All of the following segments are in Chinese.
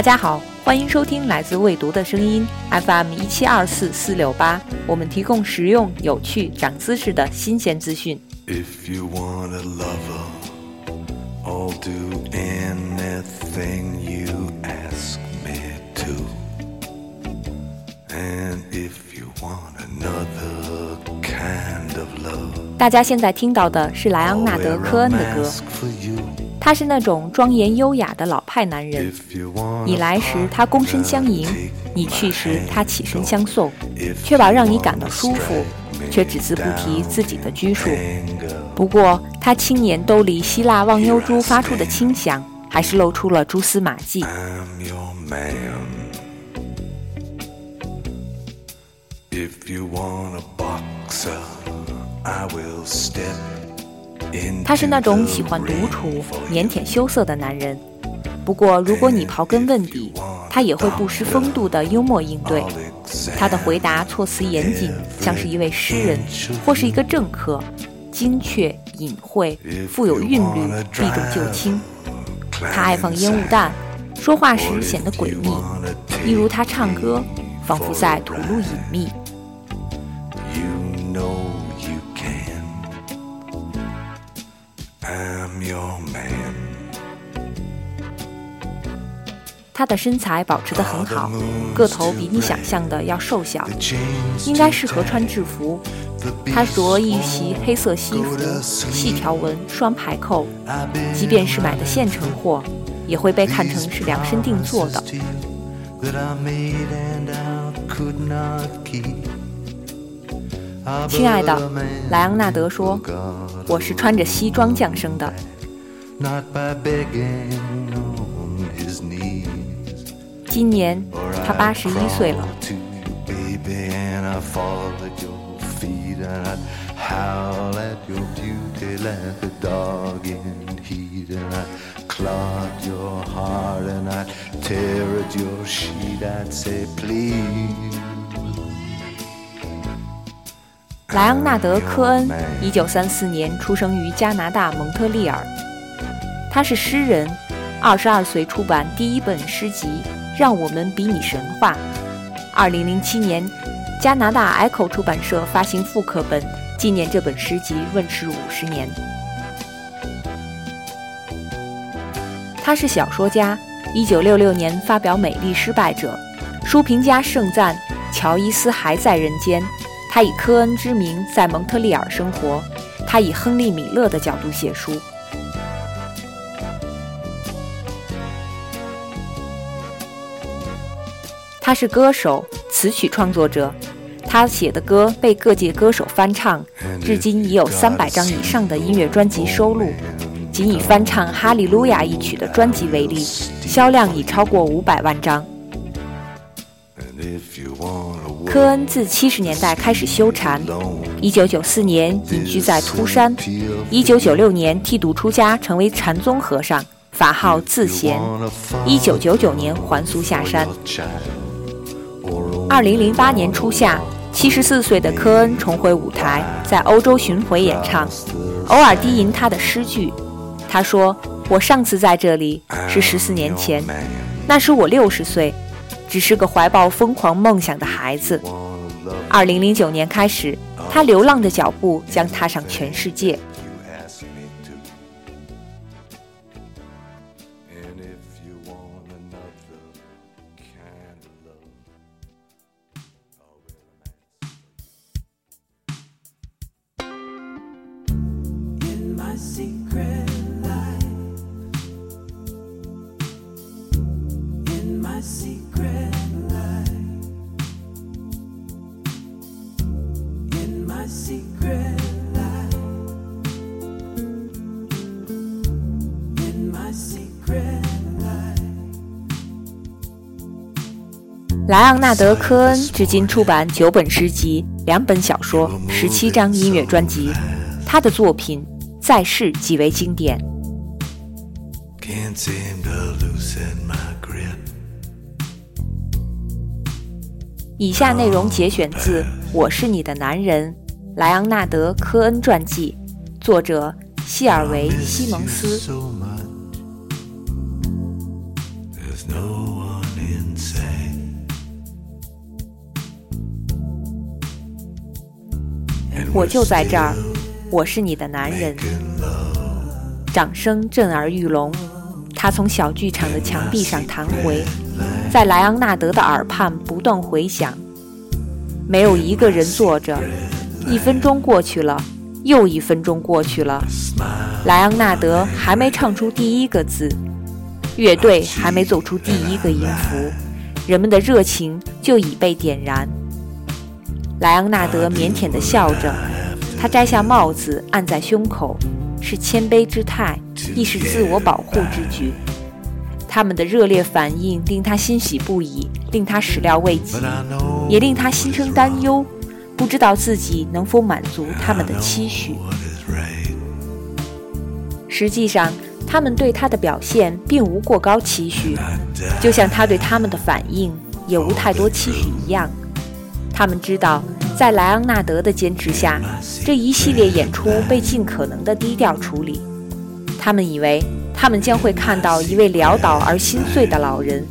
大家好，欢迎收听来自未读的声音 FM 一七二四四六八，我们提供实用、有趣、长姿势的新鲜资讯。If you want a lover, I'll do anything you ask me to. And if you want another kind of love, 大家现在听到的是莱昂纳德·科恩的歌.他是那种庄严优雅的老派男人。你来时他躬身相迎，你去时他起身相送，确保让你感到舒服，却只字不提自己的拘束。不过，他青年兜里希腊忘忧珠发出的清香，还是露出了蛛丝马迹。If you want a boxer, I will step. 他是那种喜欢独处、腼腆羞涩的男人。不过，如果你刨根问底，他也会不失风度的幽默应对。他的回答措辞严谨，像是一位诗人或是一个政客，精确、隐晦、富有韵律，避重就轻。他爱放烟雾弹，说话时显得诡秘，一如他唱歌，仿佛在吐露隐秘。I'm your man. 他的身材保持得很好，个头比你想象的要瘦小，应该适合穿制服。他着一袭黑色西服，细条纹双排扣，即便是买的现成货，也会被看成是量身定做的。亲爱的，莱昂纳德说：“我是穿着西装降生的。Not by begging on his knees. 今年他八十一岁了。To baby, and I fall at your feet and I howl at your beauty like a dog in heat and I clog your heart and I tear at your sheet. I'd say, please. 莱昂纳德·科恩，一九三四年出生于加拿大蒙特利尔。他是诗人，二十二岁出版第一本诗集《让我们比拟神话》。二零零七年，加拿大 Echo 出版社发行复刻本，纪念这本诗集问世五十年。他是小说家，一九六六年发表《美丽失败者》，书评家盛赞乔伊斯还在人间。他以科恩之名在蒙特利尔生活，他以亨利·米勒的角度写书。他是歌手、词曲创作者，他写的歌被各界歌手翻唱，至今已有三百张以上的音乐专辑收录。仅以翻唱《哈利路亚》一曲的专辑为例，销量已超过五百万张。科恩自七十年代开始修禅，一九九四年隐居在秃山，一九九六年剃度出家，成为禅宗和尚，法号自贤。一九九九年还俗下山。二零零八年初夏，七十四岁的科恩重回舞台，在欧洲巡回演唱，偶尔低吟他的诗句。他说：“我上次在这里是十四年前，那时我六十岁，只是个怀抱疯狂梦想的孩子。”二零零九年开始，他流浪的脚步将踏上全世界。莱昂纳德·科恩至今出版九本诗集、两本小说、十七张音乐专辑，他的作品在世极为经典。Can't seem to loosen my grip. 以下内容节选自《我是你的男人》莱昂纳德·科恩传记，作者希尔维·西蒙斯。我就在这儿，我是你的男人。掌声震耳欲聋，他从小剧场的墙壁上弹回，在莱昂纳德的耳畔不断回响。没有一个人坐着，一分钟过去了，又一分钟过去了，莱昂纳德还没唱出第一个字，乐队还没奏出第一个音符，人们的热情就已被点燃。莱昂纳德腼腆地笑着，他摘下帽子按在胸口，是谦卑之态，亦是自我保护之举。他们的热烈反应令他欣喜不已，令他始料未及，也令他心生担忧，不知道自己能否满足他们的期许。实际上，他们对他的表现并无过高期许，就像他对他们的反应也无太多期许一样。他们知道，在莱昂纳德的坚持下，这一系列演出被尽可能的低调处理。他们以为，他们将会看到一位潦倒而心碎的老人，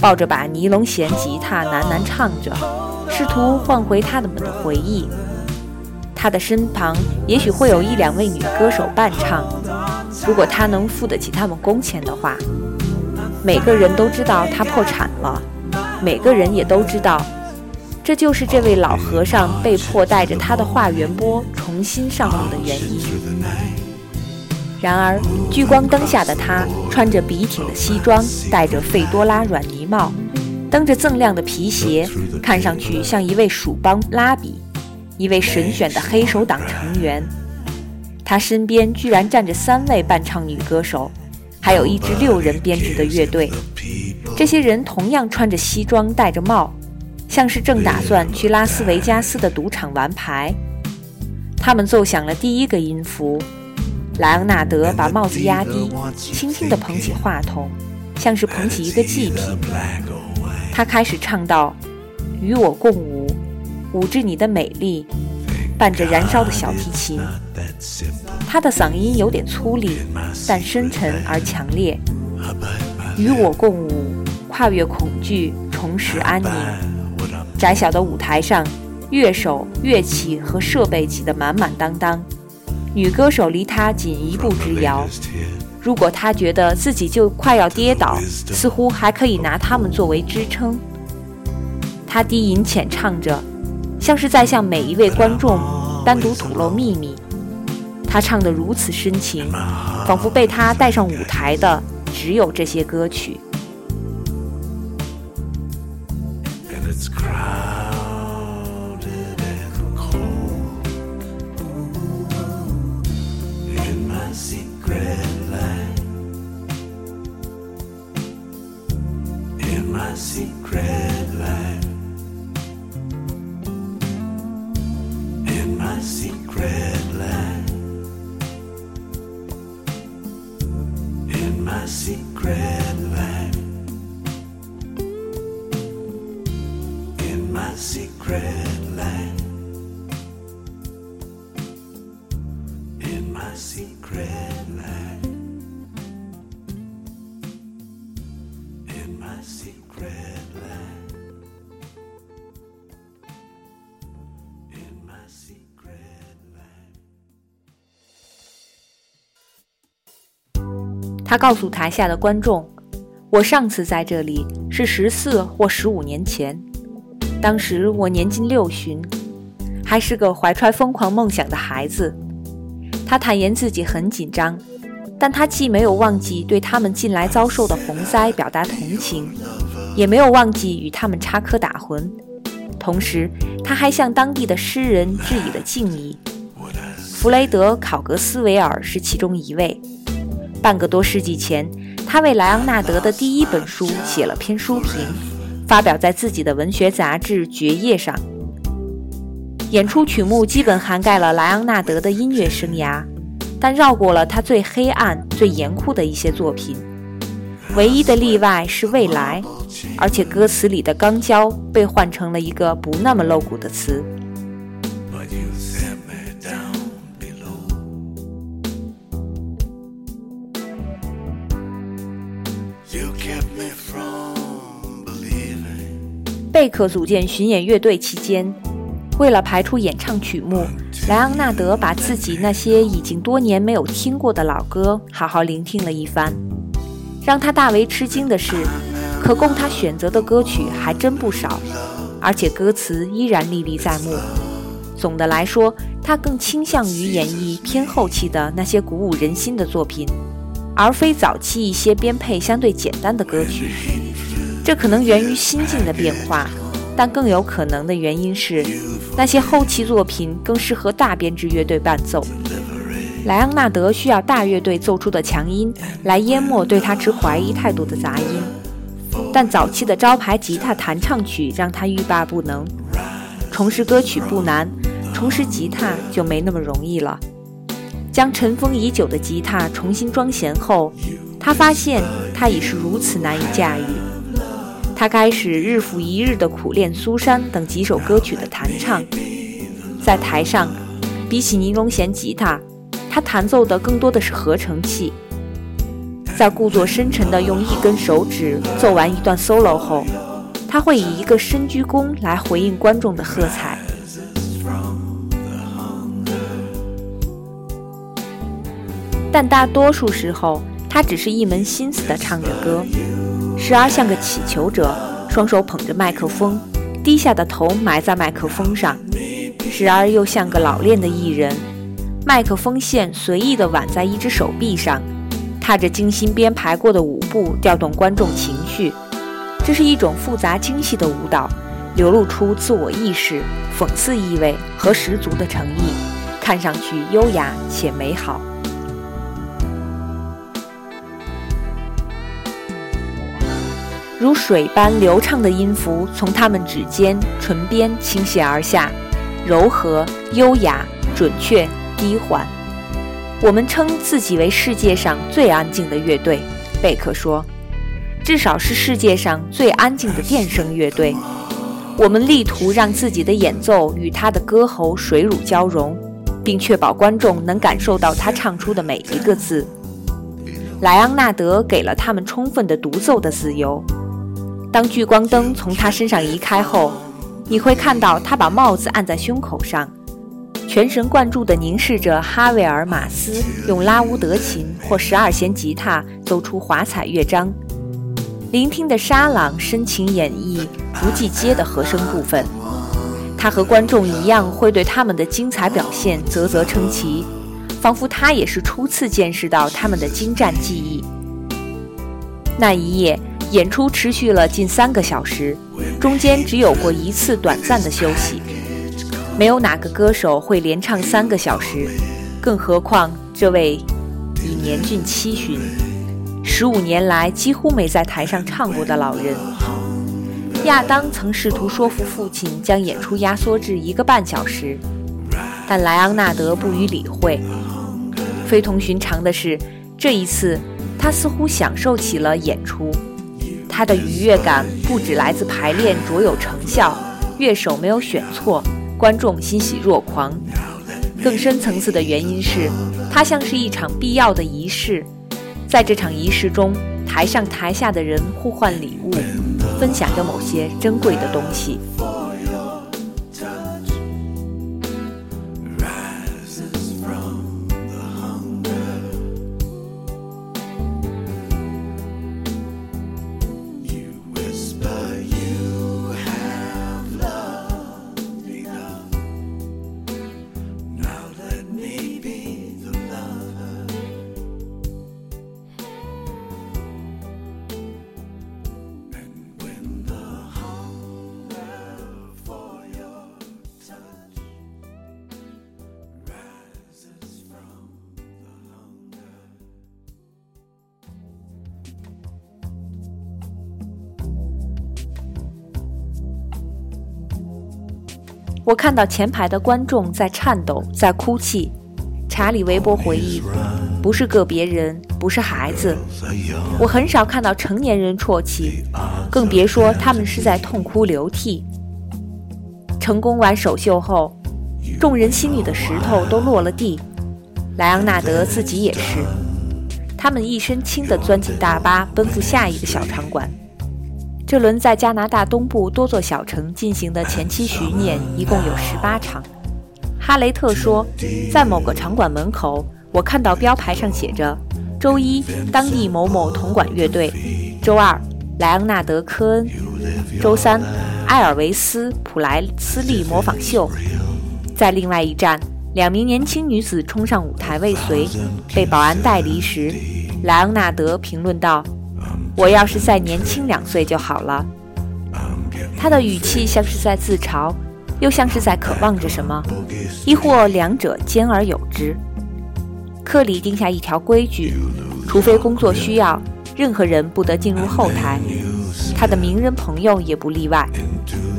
抱着把尼龙弦吉他喃喃唱着，试图唤回他们的回忆。他的身旁也许会有一两位女歌手伴唱，如果他能付得起他们工钱的话。每个人都知道他破产了，每个人也都知道。这就是这位老和尚被迫带着他的化缘钵重新上路的原因。然而，聚光灯下的他穿着笔挺的西装，戴着费多拉软呢帽，蹬着锃亮的皮鞋，看上去像一位蜀邦拉比，一位神选的黑手党成员。他身边居然站着三位伴唱女歌手，还有一支六人编制的乐队。这些人同样穿着西装，戴着帽。像是正打算去拉斯维加斯的赌场玩牌。他们奏响了第一个音符，莱昂纳德把帽子压低，轻轻地捧起话筒，像是捧起一个祭品。他开始唱道：“与我共舞，舞至你的美丽，伴着燃烧的小提琴。”他的嗓音有点粗粝，但深沉而强烈。与我共舞，跨越恐惧，重拾安宁。窄小的舞台上，乐手、乐器和设备挤得满满当当。女歌手离他仅一步之遥。如果他觉得自己就快要跌倒，似乎还可以拿他们作为支撑。他低吟浅唱着，像是在向每一位观众单独吐露秘密。他唱得如此深情，仿佛被他带上舞台的只有这些歌曲。secret land In my secret. 他告诉台下的观众：“我上次在这里是十四或十五年前，当时我年近六旬，还是个怀揣疯狂梦想的孩子。”他坦言自己很紧张，但他既没有忘记对他们近来遭受的洪灾表达同情，也没有忘记与他们插科打诨。同时，他还向当地的诗人致以了敬意。弗雷德·考格斯维尔是其中一位。半个多世纪前，他为莱昂纳德的第一本书写了篇书评，发表在自己的文学杂志《绝页》上。演出曲目基本涵盖了莱昂纳德的音乐生涯，但绕过了他最黑暗、最严酷的一些作品。唯一的例外是《未来》，而且歌词里的钢胶被换成了一个不那么露骨的词。贝克组建巡演乐队期间，为了排出演唱曲目，莱昂纳德把自己那些已经多年没有听过的老歌好好聆听了一番。让他大为吃惊的是，可供他选择的歌曲还真不少，而且歌词依然历历在目。总的来说，他更倾向于演绎偏后期的那些鼓舞人心的作品，而非早期一些编配相对简单的歌曲。这可能源于心境的变化，但更有可能的原因是，那些后期作品更适合大编制乐队伴奏。莱昂纳德需要大乐队奏出的强音来淹没对他持怀疑态度的杂音，但早期的招牌吉他弹唱曲让他欲罢不能。重拾歌曲不难，重拾吉他就没那么容易了。将尘封已久的吉他重新装弦后，他发现它已是如此难以驾驭。他开始日复一日地苦练《苏珊》等几首歌曲的弹唱，在台上，比起尼龙弦吉他。他弹奏的更多的是合成器，在故作深沉地用一根手指奏完一段 solo 后，他会以一个深鞠躬来回应观众的喝彩。但大多数时候，他只是一门心思地唱着歌，时而像个乞求者，双手捧着麦克风，低下的头埋在麦克风上；时而又像个老练的艺人。麦克风线随意地挽在一只手臂上，踏着精心编排过的舞步，调动观众情绪。这是一种复杂精细的舞蹈，流露出自我意识、讽刺意味和十足的诚意，看上去优雅且美好。如水般流畅的音符从他们指尖、唇边倾泻而下，柔和、优雅、准确。低缓，我们称自己为世界上最安静的乐队，贝克说，至少是世界上最安静的电声乐队。我们力图让自己的演奏与他的歌喉水乳交融，并确保观众能感受到他唱出的每一个字。莱昂纳德给了他们充分的独奏的自由。当聚光灯从他身上移开后，你会看到他把帽子按在胸口上。全神贯注地凝视着哈维尔·马斯用拉乌德琴或十二弦吉他奏出华彩乐章，聆听的沙朗深情演绎不计街的和声部分。他和观众一样，会对他们的精彩表现啧啧称奇，仿佛他也是初次见识到他们的精湛技艺。那一夜，演出持续了近三个小时，中间只有过一次短暂的休息。没有哪个歌手会连唱三个小时，更何况这位已年近七旬、十五年来几乎没在台上唱过的老人。亚当曾试图说服父亲将演出压缩至一个半小时，但莱昂纳德不予理会。非同寻常的是，这一次他似乎享受起了演出。他的愉悦感不止来自排练卓有成效，乐手没有选错。观众欣喜若狂，更深层次的原因是，它像是一场必要的仪式。在这场仪式中，台上台下的人互换礼物，分享着某些珍贵的东西。我看到前排的观众在颤抖，在哭泣。查理·韦伯回忆，不是个别人，不是孩子。我很少看到成年人啜泣，更别说他们是在痛哭流涕。成功完首秀后，众人心里的石头都落了地，莱昂纳德自己也是。他们一身轻地钻进大巴，奔赴下一个小场馆。这轮在加拿大东部多座小城进行的前期巡演一共有十八场。哈雷特说，在某个场馆门口，我看到标牌上写着：周一当地某某铜管乐队，周二莱昂纳德·科恩，周三艾尔维斯·普莱斯利模仿秀。在另外一站，两名年轻女子冲上舞台未遂，被保安带离时，莱昂纳德评论道。我要是再年轻两岁就好了。他的语气像是在自嘲，又像是在渴望着什么，亦或两者兼而有之。克里定下一条规矩：除非工作需要，任何人不得进入后台。他的名人朋友也不例外。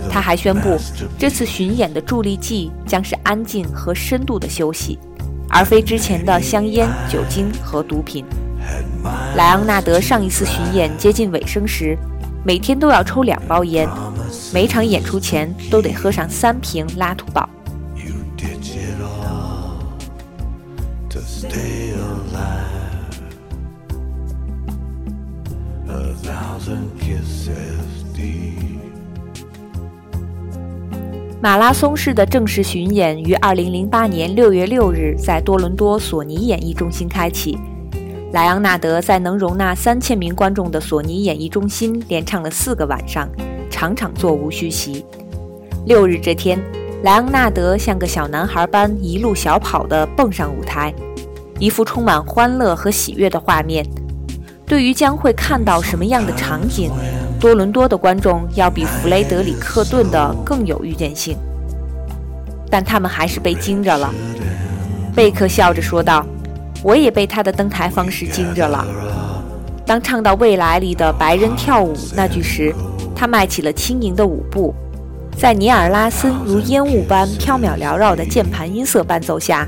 他还宣布，这次巡演的助力剂将是安静和深度的休息，而非之前的香烟、酒精和毒品。莱昂纳德上一次巡演接近尾声时，每天都要抽两包烟，每场演出前都得喝上三瓶拉图堡。马拉松式的正式巡演于2008年6月6日在多伦多索尼演艺中心开启。莱昂纳德在能容纳三千名观众的索尼演艺中心连唱了四个晚上，场场座无虚席。六日这天，莱昂纳德像个小男孩般一路小跑地蹦上舞台，一幅充满欢乐和喜悦的画面。对于将会看到什么样的场景，多伦多的观众要比弗雷德里克顿的更有预见性。但他们还是被惊着了。贝克笑着说道。我也被他的登台方式惊着了。当唱到“未来里的白人跳舞”那句时，他迈起了轻盈的舞步，在尼尔拉森如烟雾般飘渺缭绕的键盘音色伴奏下，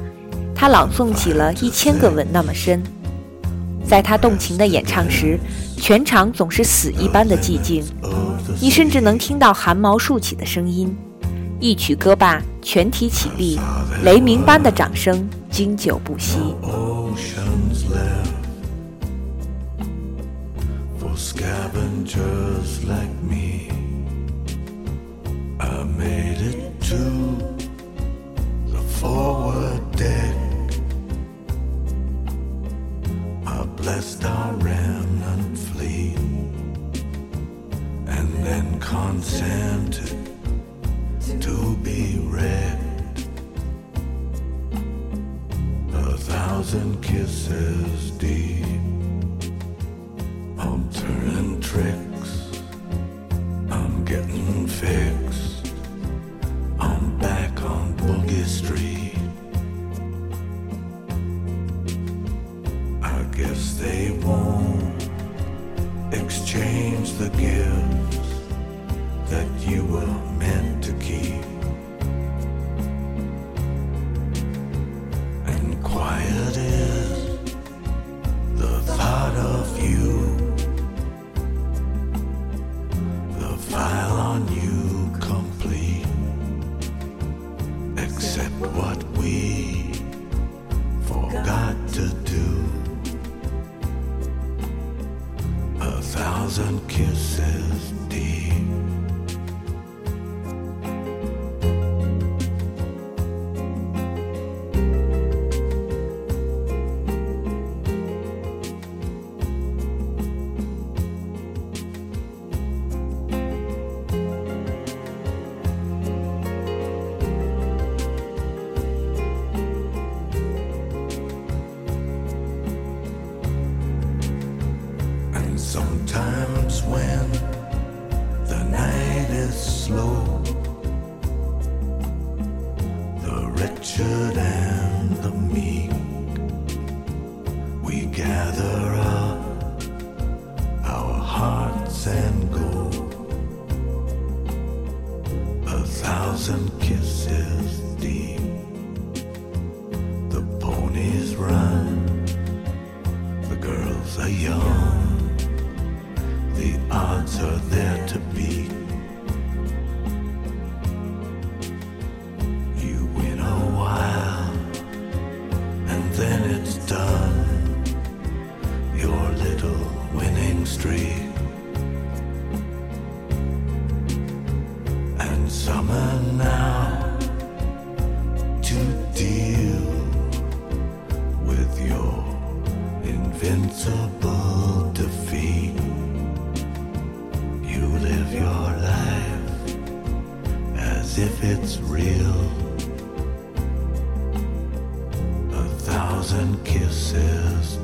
他朗诵起了一千个吻那么深。在他动情的演唱时，全场总是死一般的寂静，你甚至能听到汗毛竖起的声音。一曲歌罢，全体起立，雷鸣般的掌声经久不息。Scavengers like me. I made it to the forward deck. I blessed our remnant fleet and then consented to be wrecked. A thousand kisses deep friend. Run. The girls are young. The odds are there to beat. As if it's real. A thousand kisses